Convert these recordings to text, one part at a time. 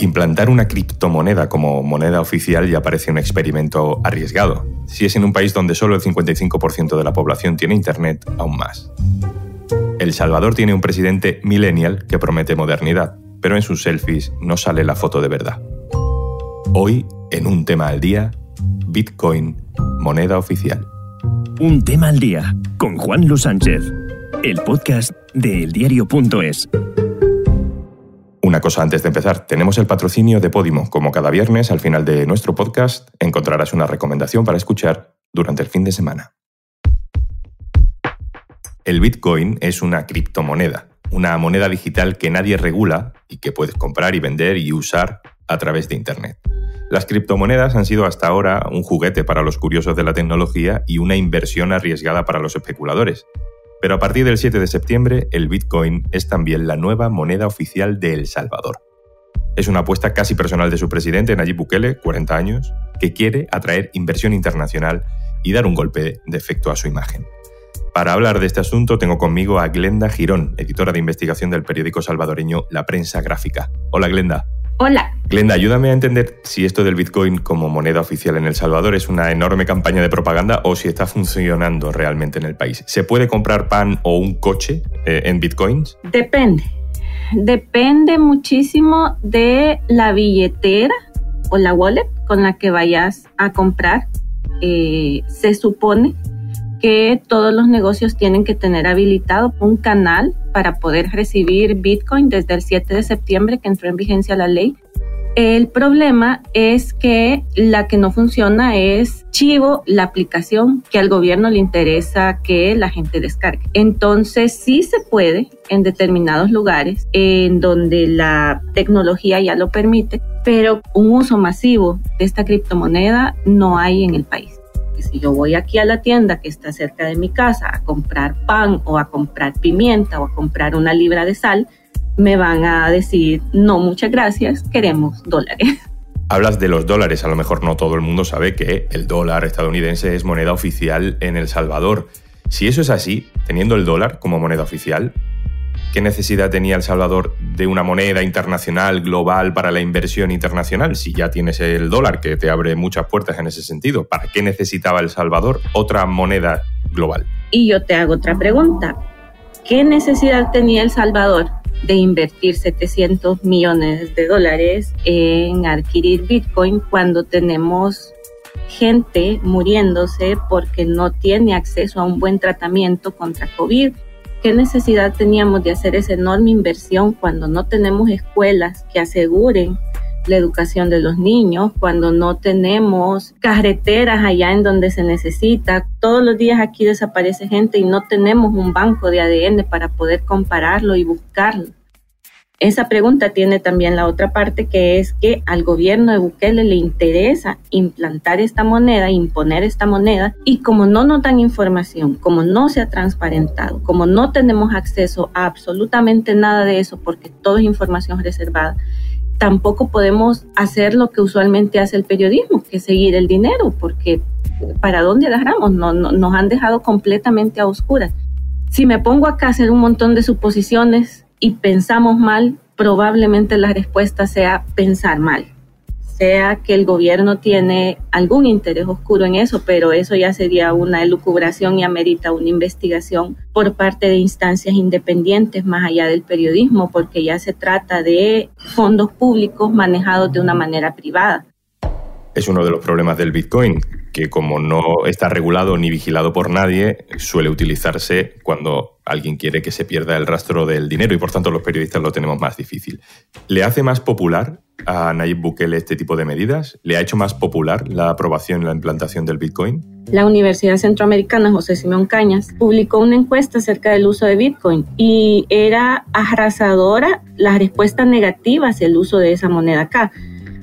Implantar una criptomoneda como moneda oficial ya parece un experimento arriesgado. Si es en un país donde solo el 55% de la población tiene Internet, aún más. El Salvador tiene un presidente millennial que promete modernidad, pero en sus selfies no sale la foto de verdad. Hoy, en un tema al día, Bitcoin, moneda oficial. Un tema al día, con Juan Luis Sánchez, el podcast de eldiario.es. Una cosa antes de empezar, tenemos el patrocinio de Podimo. Como cada viernes, al final de nuestro podcast, encontrarás una recomendación para escuchar durante el fin de semana. El Bitcoin es una criptomoneda, una moneda digital que nadie regula y que puedes comprar y vender y usar a través de Internet. Las criptomonedas han sido hasta ahora un juguete para los curiosos de la tecnología y una inversión arriesgada para los especuladores. Pero a partir del 7 de septiembre, el Bitcoin es también la nueva moneda oficial de El Salvador. Es una apuesta casi personal de su presidente, Nayib Bukele, 40 años, que quiere atraer inversión internacional y dar un golpe de efecto a su imagen. Para hablar de este asunto tengo conmigo a Glenda Girón, editora de investigación del periódico salvadoreño La Prensa Gráfica. Hola Glenda. Hola. Glenda, ayúdame a entender si esto del Bitcoin como moneda oficial en El Salvador es una enorme campaña de propaganda o si está funcionando realmente en el país. ¿Se puede comprar pan o un coche eh, en Bitcoins? Depende. Depende muchísimo de la billetera o la wallet con la que vayas a comprar. Eh, se supone que todos los negocios tienen que tener habilitado un canal para poder recibir Bitcoin desde el 7 de septiembre que entró en vigencia la ley. El problema es que la que no funciona es Chivo, la aplicación que al gobierno le interesa que la gente descargue. Entonces sí se puede en determinados lugares en donde la tecnología ya lo permite, pero un uso masivo de esta criptomoneda no hay en el país si yo voy aquí a la tienda que está cerca de mi casa a comprar pan o a comprar pimienta o a comprar una libra de sal, me van a decir, no, muchas gracias, queremos dólares. Hablas de los dólares, a lo mejor no todo el mundo sabe que el dólar estadounidense es moneda oficial en El Salvador. Si eso es así, teniendo el dólar como moneda oficial, ¿Qué necesidad tenía El Salvador de una moneda internacional global para la inversión internacional? Si ya tienes el dólar, que te abre muchas puertas en ese sentido, ¿para qué necesitaba El Salvador otra moneda global? Y yo te hago otra pregunta. ¿Qué necesidad tenía El Salvador de invertir 700 millones de dólares en adquirir Bitcoin cuando tenemos gente muriéndose porque no tiene acceso a un buen tratamiento contra COVID? ¿Qué necesidad teníamos de hacer esa enorme inversión cuando no tenemos escuelas que aseguren la educación de los niños, cuando no tenemos carreteras allá en donde se necesita. Todos los días aquí desaparece gente y no tenemos un banco de ADN para poder compararlo y buscarlo. Esa pregunta tiene también la otra parte que es que al gobierno de Bukele le interesa implantar esta moneda, imponer esta moneda y como no nos dan información, como no se ha transparentado, como no tenemos acceso a absolutamente nada de eso porque todo es información reservada, tampoco podemos hacer lo que usualmente hace el periodismo, que es seguir el dinero, porque ¿para dónde agarramos? No, nos han dejado completamente a oscuras. Si me pongo acá a hacer un montón de suposiciones, y pensamos mal, probablemente la respuesta sea pensar mal. Sea que el gobierno tiene algún interés oscuro en eso, pero eso ya sería una elucubración y amerita una investigación por parte de instancias independientes más allá del periodismo, porque ya se trata de fondos públicos manejados de una manera privada. Es uno de los problemas del Bitcoin, que como no está regulado ni vigilado por nadie, suele utilizarse cuando alguien quiere que se pierda el rastro del dinero y por tanto los periodistas lo tenemos más difícil. ¿Le hace más popular a Nayib Bukele este tipo de medidas? ¿Le ha hecho más popular la aprobación y la implantación del Bitcoin? La Universidad Centroamericana José Simón Cañas publicó una encuesta acerca del uso de Bitcoin y era arrasadora las respuestas negativas hacia el uso de esa moneda acá.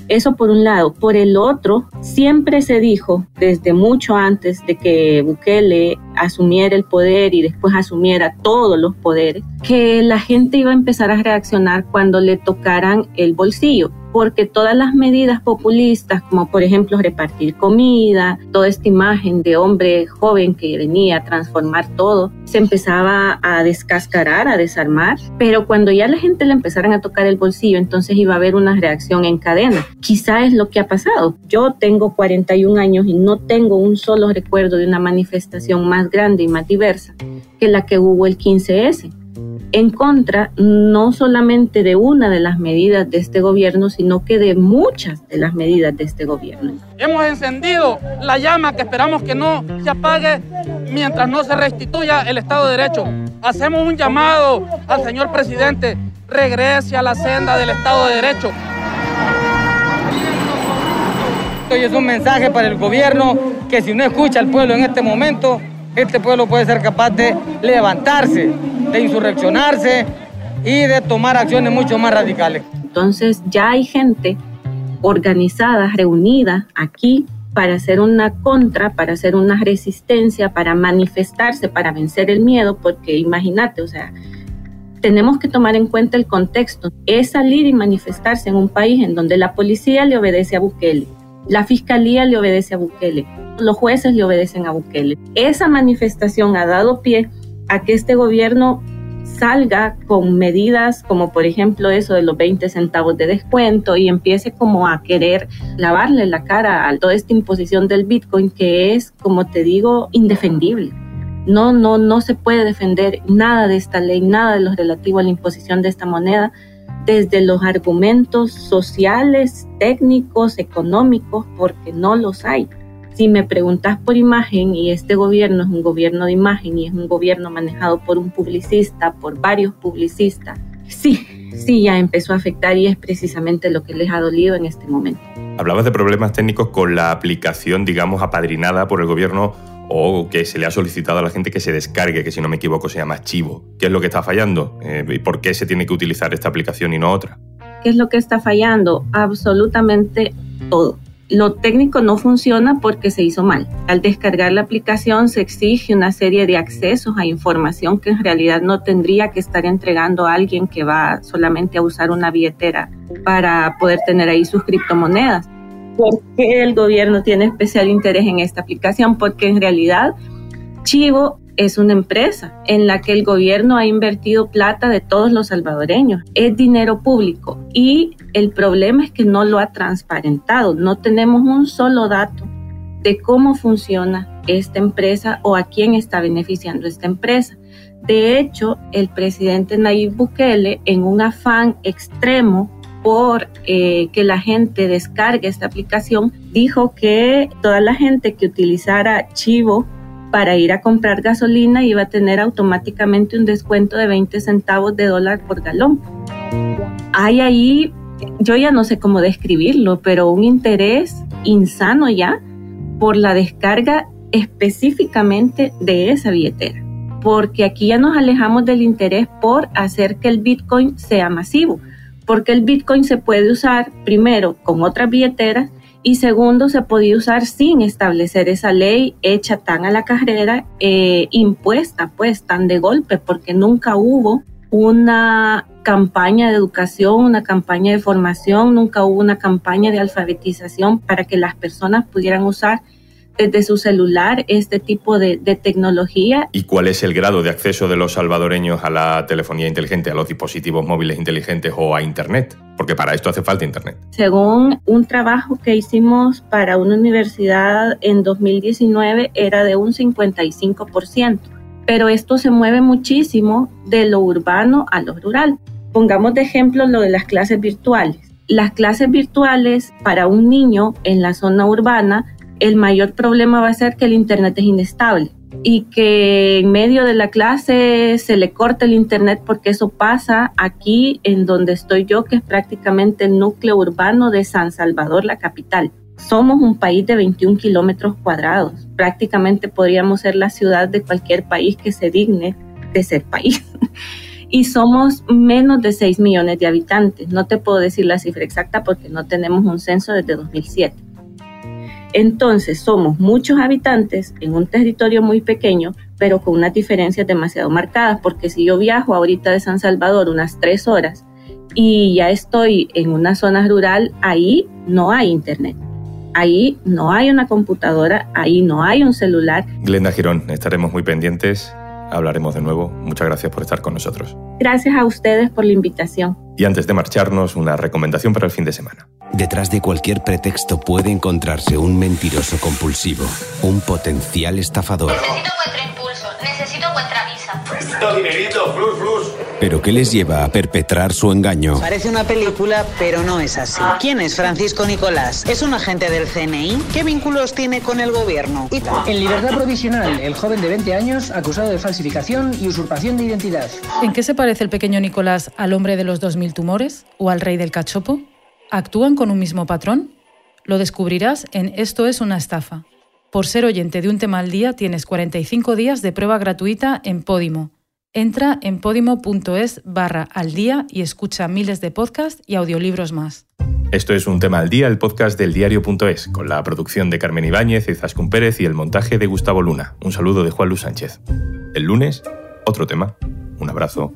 Eso por un lado. Por el otro, siempre se dijo, desde mucho antes de que Bukele asumiera el poder y después asumiera todos los poderes, que la gente iba a empezar a reaccionar cuando le tocaran el bolsillo porque todas las medidas populistas, como por ejemplo repartir comida, toda esta imagen de hombre joven que venía a transformar todo, se empezaba a descascarar, a desarmar, pero cuando ya la gente le empezaran a tocar el bolsillo, entonces iba a haber una reacción en cadena. Quizá es lo que ha pasado. Yo tengo 41 años y no tengo un solo recuerdo de una manifestación más grande y más diversa que la que hubo el 15S en contra no solamente de una de las medidas de este gobierno, sino que de muchas de las medidas de este gobierno. Hemos encendido la llama que esperamos que no se apague mientras no se restituya el Estado de Derecho. Hacemos un llamado al señor presidente, regrese a la senda del Estado de Derecho. Hoy es un mensaje para el gobierno que si no escucha al pueblo en este momento, este pueblo puede ser capaz de levantarse de insurreccionarse y de tomar acciones mucho más radicales. Entonces ya hay gente organizada, reunida aquí para hacer una contra, para hacer una resistencia, para manifestarse, para vencer el miedo, porque imagínate, o sea, tenemos que tomar en cuenta el contexto. Es salir y manifestarse en un país en donde la policía le obedece a Bukele, la fiscalía le obedece a Bukele, los jueces le obedecen a Bukele. Esa manifestación ha dado pie a que este gobierno salga con medidas como por ejemplo eso de los 20 centavos de descuento y empiece como a querer lavarle la cara a toda esta imposición del Bitcoin que es, como te digo, indefendible. No, no, no se puede defender nada de esta ley, nada de lo relativo a la imposición de esta moneda desde los argumentos sociales, técnicos, económicos, porque no los hay. Si me preguntas por imagen y este gobierno es un gobierno de imagen y es un gobierno manejado por un publicista, por varios publicistas, sí, sí ya empezó a afectar y es precisamente lo que les ha dolido en este momento. Hablabas de problemas técnicos con la aplicación, digamos, apadrinada por el gobierno o que se le ha solicitado a la gente que se descargue, que si no me equivoco se llama Chivo. ¿Qué es lo que está fallando? Eh, ¿Y por qué se tiene que utilizar esta aplicación y no otra? ¿Qué es lo que está fallando? Absolutamente todo. Lo técnico no funciona porque se hizo mal. Al descargar la aplicación se exige una serie de accesos a información que en realidad no tendría que estar entregando a alguien que va solamente a usar una billetera para poder tener ahí sus criptomonedas. ¿Por qué el gobierno tiene especial interés en esta aplicación? Porque en realidad Chivo es una empresa en la que el gobierno ha invertido plata de todos los salvadoreños. Es dinero público y el problema es que no lo ha transparentado. No tenemos un solo dato de cómo funciona esta empresa o a quién está beneficiando esta empresa. De hecho, el presidente Nayib Bukele, en un afán extremo por eh, que la gente descargue esta aplicación, dijo que toda la gente que utilizara Chivo para ir a comprar gasolina iba a tener automáticamente un descuento de 20 centavos de dólar por galón. Hay ahí, yo ya no sé cómo describirlo, pero un interés insano ya por la descarga específicamente de esa billetera. Porque aquí ya nos alejamos del interés por hacer que el Bitcoin sea masivo. Porque el Bitcoin se puede usar primero con otras billeteras y segundo, se podía usar sin establecer esa ley hecha tan a la carrera, eh, impuesta pues tan de golpe, porque nunca hubo una campaña de educación, una campaña de formación, nunca hubo una campaña de alfabetización para que las personas pudieran usar desde su celular este tipo de, tecnología. ¿Y cuál es el grado de acceso de los salvadoreños a la telefonía inteligente, a los dispositivos móviles inteligentes o a Internet? Porque para esto hace falta Internet. Según un trabajo que hicimos para una universidad en 2019 era de un 55%, pero esto se mueve muchísimo de lo urbano a lo rural. Pongamos de ejemplo lo de las clases virtuales. Las clases virtuales para un niño en la zona urbana el mayor problema va a ser que el Internet es inestable y que en medio de la clase se le corte el Internet porque eso pasa aquí en donde estoy yo, que es prácticamente el núcleo urbano de San Salvador, la capital. Somos un país de 21 kilómetros cuadrados. Prácticamente podríamos ser la ciudad de cualquier país que se digne de ser país. y somos menos de 6 millones de habitantes. No te puedo decir la cifra exacta porque no tenemos un censo desde 2007 entonces somos muchos habitantes en un territorio muy pequeño, pero con unas diferencias demasiado marcadas, porque si yo viajo ahorita de San Salvador unas tres horas y ya estoy en una zona rural, ahí no hay internet. Ahí no hay una computadora, ahí no hay un celular. Glenda Girón, estaremos muy pendientes, hablaremos de nuevo. Muchas gracias por estar con nosotros. Gracias a ustedes por la invitación. Y antes de marcharnos, una recomendación para el fin de semana. Detrás de cualquier pretexto puede encontrarse un mentiroso compulsivo, un potencial estafador. Necesito vuestro impulso, necesito vuestra visa. Necesito dinerito, flus, flus. Pero ¿qué les lleva a perpetrar su engaño? Parece una película, pero no es así. ¿Quién es Francisco Nicolás? ¿Es un agente del CNI? ¿Qué vínculos tiene con el gobierno? Y. En libertad provisional, el joven de 20 años acusado de falsificación y usurpación de identidad. ¿En qué se parece el pequeño Nicolás al hombre de los 2.000 tumores o al rey del cachopo? ¿Actúan con un mismo patrón? Lo descubrirás en Esto es una estafa. Por ser oyente de un tema al día tienes 45 días de prueba gratuita en Podimo. Entra en podimo.es barra al día y escucha miles de podcasts y audiolibros más. Esto es un tema al día, el podcast del diario.es, con la producción de Carmen Ibáñez, Izaskun Pérez y el montaje de Gustavo Luna. Un saludo de Juan Luis Sánchez. El lunes, otro tema. Un abrazo.